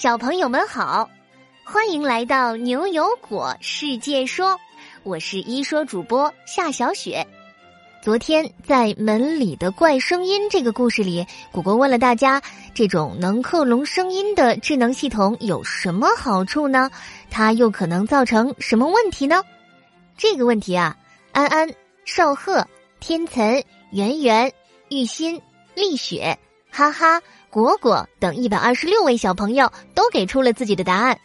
小朋友们好，欢迎来到牛油果世界说，我是一说主播夏小雪。昨天在门里的怪声音这个故事里，果果问了大家，这种能克隆声音的智能系统有什么好处呢？它又可能造成什么问题呢？这个问题啊，安安、少贺、天岑、圆圆、玉欣、丽雪，哈哈。果果等一百二十六位小朋友都给出了自己的答案，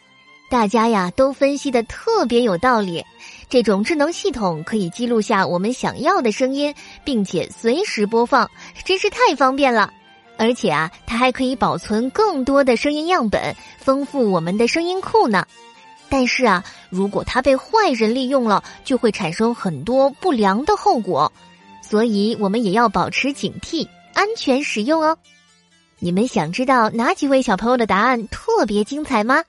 大家呀都分析的特别有道理。这种智能系统可以记录下我们想要的声音，并且随时播放，真是太方便了。而且啊，它还可以保存更多的声音样本，丰富我们的声音库呢。但是啊，如果它被坏人利用了，就会产生很多不良的后果，所以我们也要保持警惕，安全使用哦。你们想知道哪几位小朋友的答案特别精彩吗？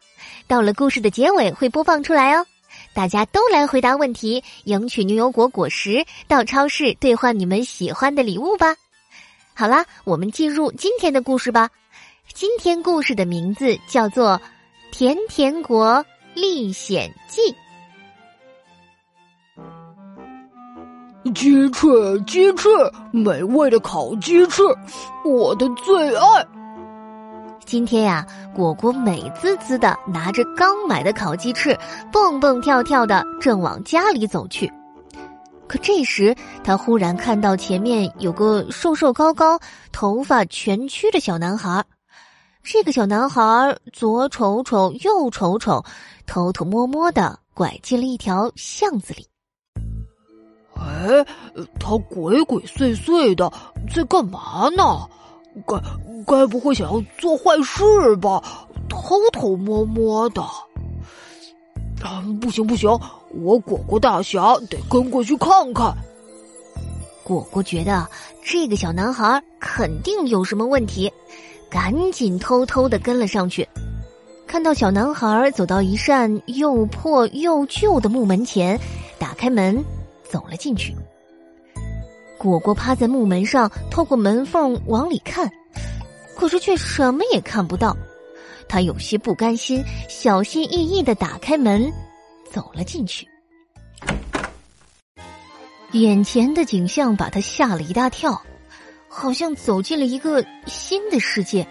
到了故事的结尾会播放出来哦。大家都来回答问题，赢取牛油果果实，到超市兑换你们喜欢的礼物吧。好啦，我们进入今天的故事吧。今天故事的名字叫做《甜甜国历险记》。鸡翅，鸡翅，美味的烤鸡翅，我的最爱。今天呀，果果美滋滋的拿着刚买的烤鸡翅，蹦蹦跳跳的正往家里走去。可这时，他忽然看到前面有个瘦瘦高高、头发全曲的小男孩。这个小男孩左瞅瞅，右瞅瞅，偷偷摸摸的拐进了一条巷子里。哎，他鬼鬼祟祟的在干嘛呢？该该不会想要做坏事吧？偷偷摸摸的。啊，不行不行，我果果大侠得跟过去看看。果果觉得这个小男孩肯定有什么问题，赶紧偷偷的跟了上去。看到小男孩走到一扇又破又旧的木门前，打开门。走了进去，果果趴在木门上，透过门缝往里看，可是却什么也看不到。他有些不甘心，小心翼翼的打开门，走了进去。眼前的景象把他吓了一大跳，好像走进了一个新的世界。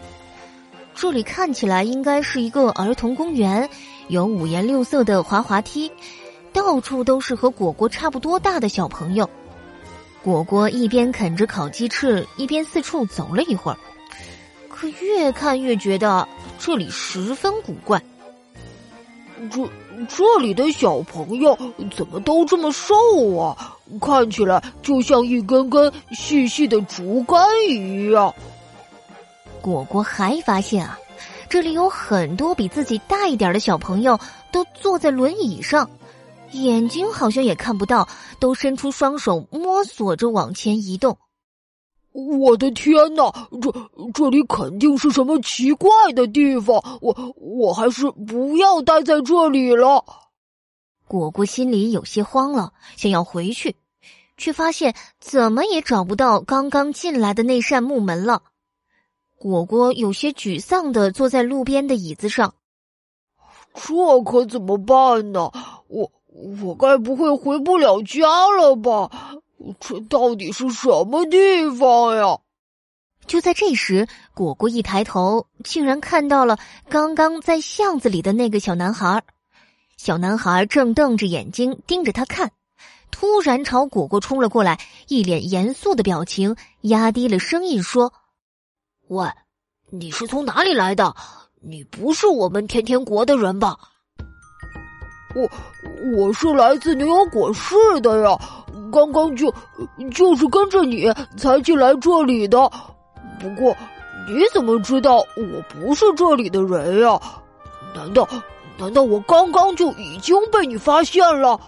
这里看起来应该是一个儿童公园，有五颜六色的滑滑梯。到处都是和果果差不多大的小朋友。果果一边啃着烤鸡翅，一边四处走了一会儿，可越看越觉得这里十分古怪。这这里的小朋友怎么都这么瘦啊？看起来就像一根根细细的竹竿一样。果果还发现啊，这里有很多比自己大一点的小朋友都坐在轮椅上。眼睛好像也看不到，都伸出双手摸索着往前移动。我的天哪，这这里肯定是什么奇怪的地方！我我还是不要待在这里了。果果心里有些慌了，想要回去，却发现怎么也找不到刚刚进来的那扇木门了。果果有些沮丧的坐在路边的椅子上。这可怎么办呢？我。我该不会回不了家了吧？这到底是什么地方呀？就在这时，果果一抬头，竟然看到了刚刚在巷子里的那个小男孩。小男孩正瞪着眼睛盯着他看，突然朝果果冲了过来，一脸严肃的表情，压低了声音说：“喂，你是从哪里来的？你不是我们甜甜国的人吧？”我我是来自牛油果市的呀，刚刚就就是跟着你才进来这里的。不过你怎么知道我不是这里的人呀？难道难道我刚刚就已经被你发现了？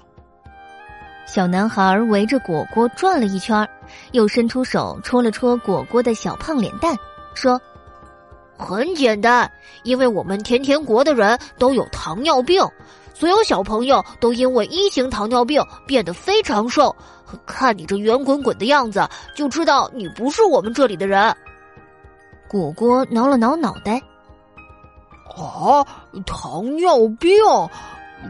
小男孩围着果果转了一圈，又伸出手戳了戳果果的小胖脸蛋，说：“很简单，因为我们甜甜国的人都有糖尿病。”所有小朋友都因为一型糖尿病变得非常瘦，看你这圆滚滚的样子，就知道你不是我们这里的人。果果挠了挠脑袋，啊，糖尿病，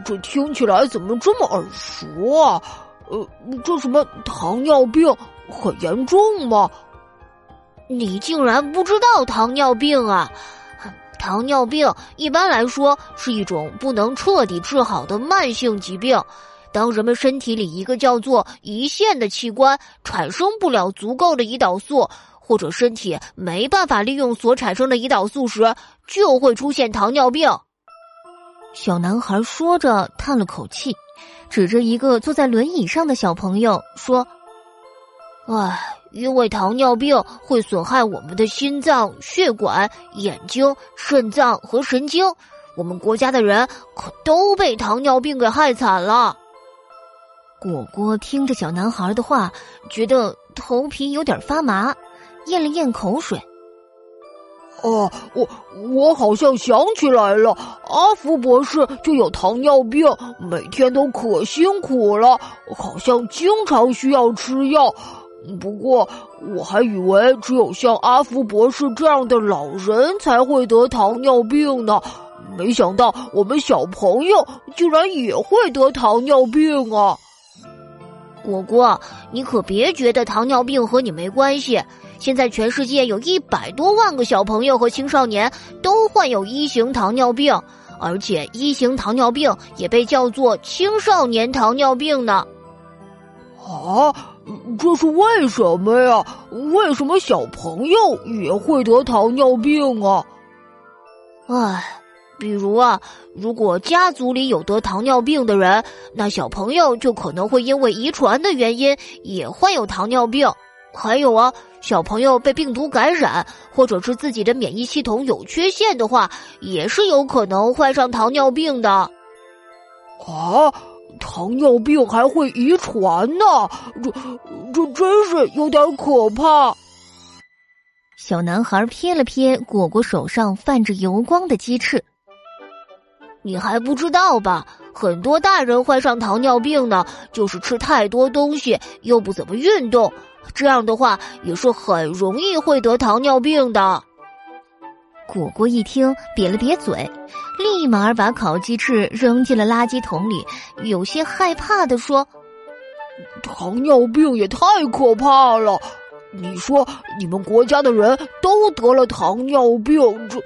这听起来怎么这么耳熟啊？呃，这什么糖尿病很严重吗？你竟然不知道糖尿病啊？糖尿病一般来说是一种不能彻底治好的慢性疾病。当人们身体里一个叫做胰腺的器官产生不了足够的胰岛素，或者身体没办法利用所产生的胰岛素时，就会出现糖尿病。小男孩说着，叹了口气，指着一个坐在轮椅上的小朋友说：“唉，因为糖尿病会损害我们的心脏、血管、眼睛、肾脏和神经，我们国家的人可都被糖尿病给害惨了。”果果听着小男孩的话，觉得头皮有点发麻，咽了咽口水。哦，我我好像想起来了，阿福博士就有糖尿病，每天都可辛苦了，好像经常需要吃药。不过我还以为只有像阿福博士这样的老人才会得糖尿病呢，没想到我们小朋友居然也会得糖尿病啊！果果，你可别觉得糖尿病和你没关系。现在全世界有一百多万个小朋友和青少年都患有一型糖尿病，而且一型糖尿病也被叫做青少年糖尿病呢。啊，这是为什么呀？为什么小朋友也会得糖尿病啊？唉。比如啊，如果家族里有得糖尿病的人，那小朋友就可能会因为遗传的原因也患有糖尿病。还有啊，小朋友被病毒感染，或者是自己的免疫系统有缺陷的话，也是有可能患上糖尿病的。啊，糖尿病还会遗传呢？这这真是有点可怕。小男孩瞥了瞥果果手上泛着油光的鸡翅。你还不知道吧？很多大人患上糖尿病呢，就是吃太多东西，又不怎么运动，这样的话也是很容易会得糖尿病的。果果一听，瘪了瘪嘴，立马把烤鸡翅扔进了垃圾桶里，有些害怕的说：“糖尿病也太可怕了！你说你们国家的人都得了糖尿病，这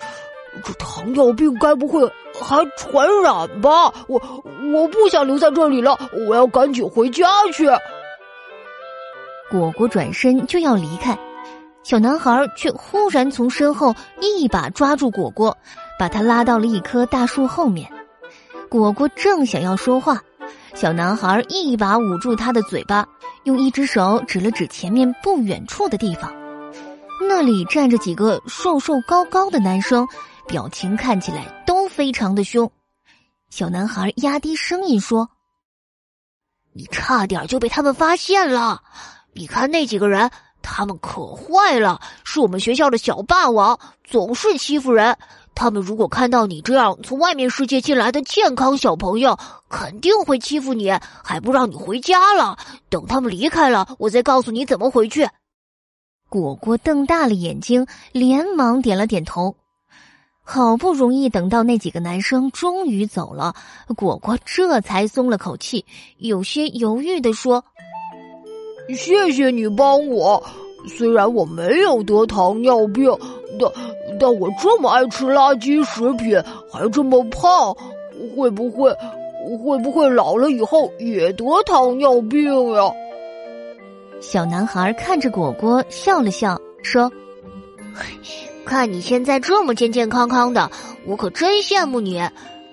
这糖尿病该不会……”还传染吧！我我不想留在这里了，我要赶紧回家去。果果转身就要离开，小男孩却忽然从身后一把抓住果果，把他拉到了一棵大树后面。果果正想要说话，小男孩一把捂住他的嘴巴，用一只手指了指前面不远处的地方，那里站着几个瘦瘦高高的男生。表情看起来都非常的凶，小男孩压低声音说：“你差点就被他们发现了。你看那几个人，他们可坏了，是我们学校的小霸王，总是欺负人。他们如果看到你这样从外面世界进来的健康小朋友，肯定会欺负你，还不让你回家了。等他们离开了，我再告诉你怎么回去。”果果瞪大了眼睛，连忙点了点头。好不容易等到那几个男生终于走了，果果这才松了口气，有些犹豫的说：“谢谢你帮我，虽然我没有得糖尿病，但但我这么爱吃垃圾食品，还这么胖，会不会会不会老了以后也得糖尿病呀？”小男孩看着果果笑了笑，说。看你现在这么健健康康的，我可真羡慕你，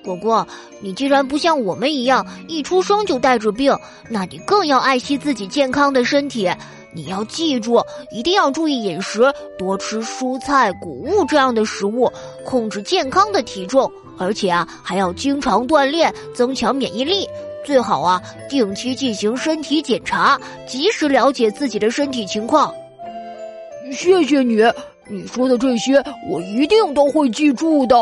果果。你既然不像我们一样一出生就带着病，那你更要爱惜自己健康的身体。你要记住，一定要注意饮食，多吃蔬菜、谷物这样的食物，控制健康的体重，而且啊，还要经常锻炼，增强免疫力。最好啊，定期进行身体检查，及时了解自己的身体情况。谢谢你。你说的这些，我一定都会记住的。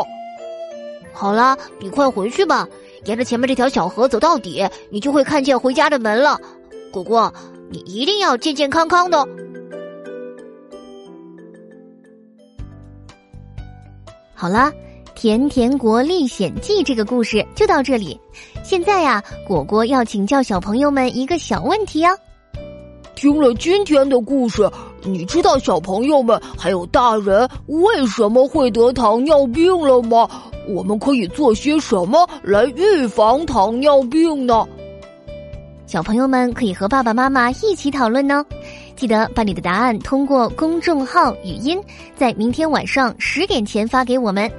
好了，你快回去吧，沿着前面这条小河走到底，你就会看见回家的门了。果果，你一定要健健康康的。好啦，甜甜国历险记》这个故事就到这里。现在呀，果果要请教小朋友们一个小问题哦。听了今天的故事，你知道小朋友们还有大人为什么会得糖尿病了吗？我们可以做些什么来预防糖尿病呢？小朋友们可以和爸爸妈妈一起讨论呢。记得把你的答案通过公众号语音，在明天晚上十点前发给我们。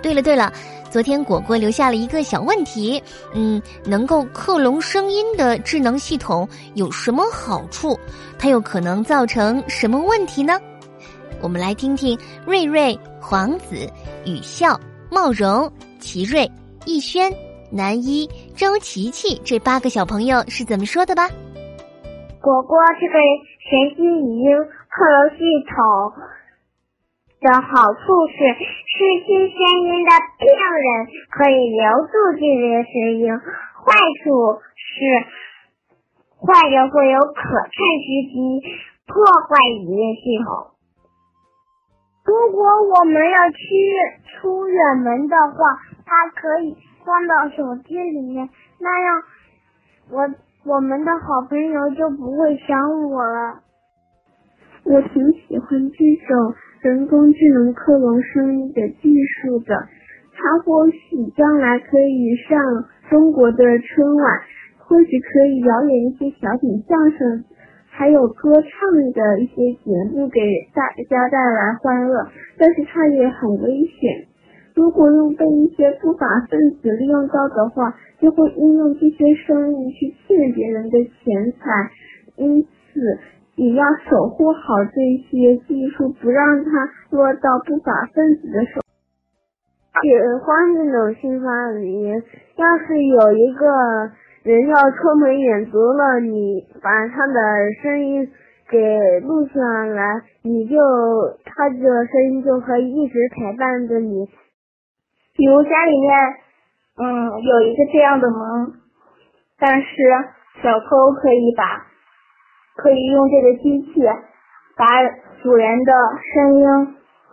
对了对了。昨天果果留下了一个小问题，嗯，能够克隆声音的智能系统有什么好处？它又可能造成什么问题呢？我们来听听瑞瑞、皇子、与笑、茂荣、奇瑞、逸轩、南一、周琪琪这八个小朋友是怎么说的吧。果果这个神经语音克隆系统。的好处是，失去声音的病人可以留住自己的声音；坏处是，坏人会有可乘之机，破坏语音系统。如果我们要去出远门的话，它可以放到手机里面，那样我我们的好朋友就不会想我了。我挺喜欢这种。人工智能克隆声音的技术的，它或许将来可以上中国的春晚，或许可以表演一些小品相声，还有歌唱的一些节目给大家带来欢乐。但是它也很危险，如果用被一些不法分子利用到的话，就会应用这些声音去骗别人的钱财。因此。也要守护好这些技术，不让它落到不法分子的手。解放这种新发明，要是有一个人要出门远足了，你把他的声音给录下来，你就他的声音就可以一直陪伴着你。比如家里面，嗯，有一个这样的门，但是小偷可以把。可以用这个机器把主人的声音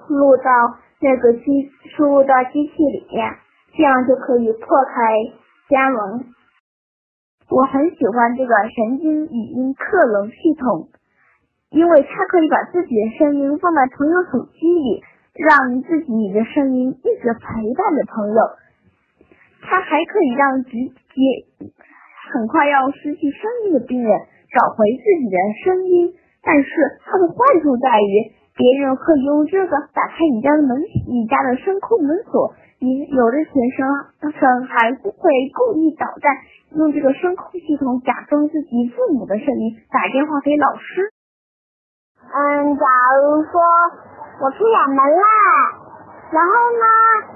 录到那个机输入到机器里面，这样就可以破开家门。我很喜欢这个神经语音克隆系统，因为它可以把自己的声音放在朋友手机里，让自己的声音一直陪伴着朋友。它还可以让直接很快要失去声音的病人。找回自己的声音，但是它的坏处在于，别人可以用这个打开你家的门，你家的声控门锁。你有的学生生还会故意捣蛋，用这个声控系统假装自己父母的声音打电话给老师。嗯，假如说我出远门了，然后呢，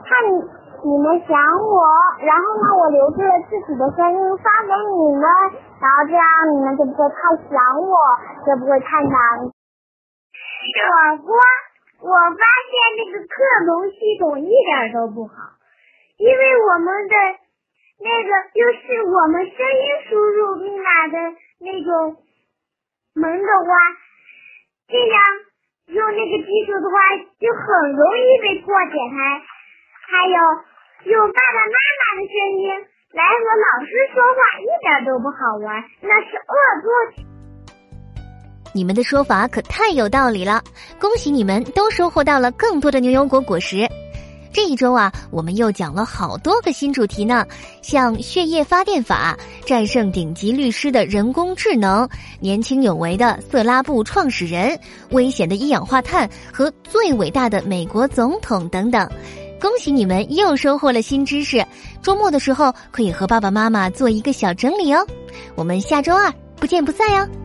看。你们想我，然后呢，我留住了自己的声音发给你们，然后这样你们就不会太想我，就不会太难。果果，我发现这个克隆系统一点都不好，因为我们的那个就是我们声音输入密码的那种门的话，这样用那个技术的话，就很容易被破解开，还有。用爸爸妈妈的声音来和老师说话，一点都不好玩，那是恶作剧。你们的说法可太有道理了，恭喜你们都收获到了更多的牛油果果实。这一周啊，我们又讲了好多个新主题呢，像血液发电法、战胜顶级律师的人工智能、年轻有为的色拉布创始人、危险的一氧化碳和最伟大的美国总统等等。恭喜你们又收获了新知识，周末的时候可以和爸爸妈妈做一个小整理哦。我们下周二不见不散哟。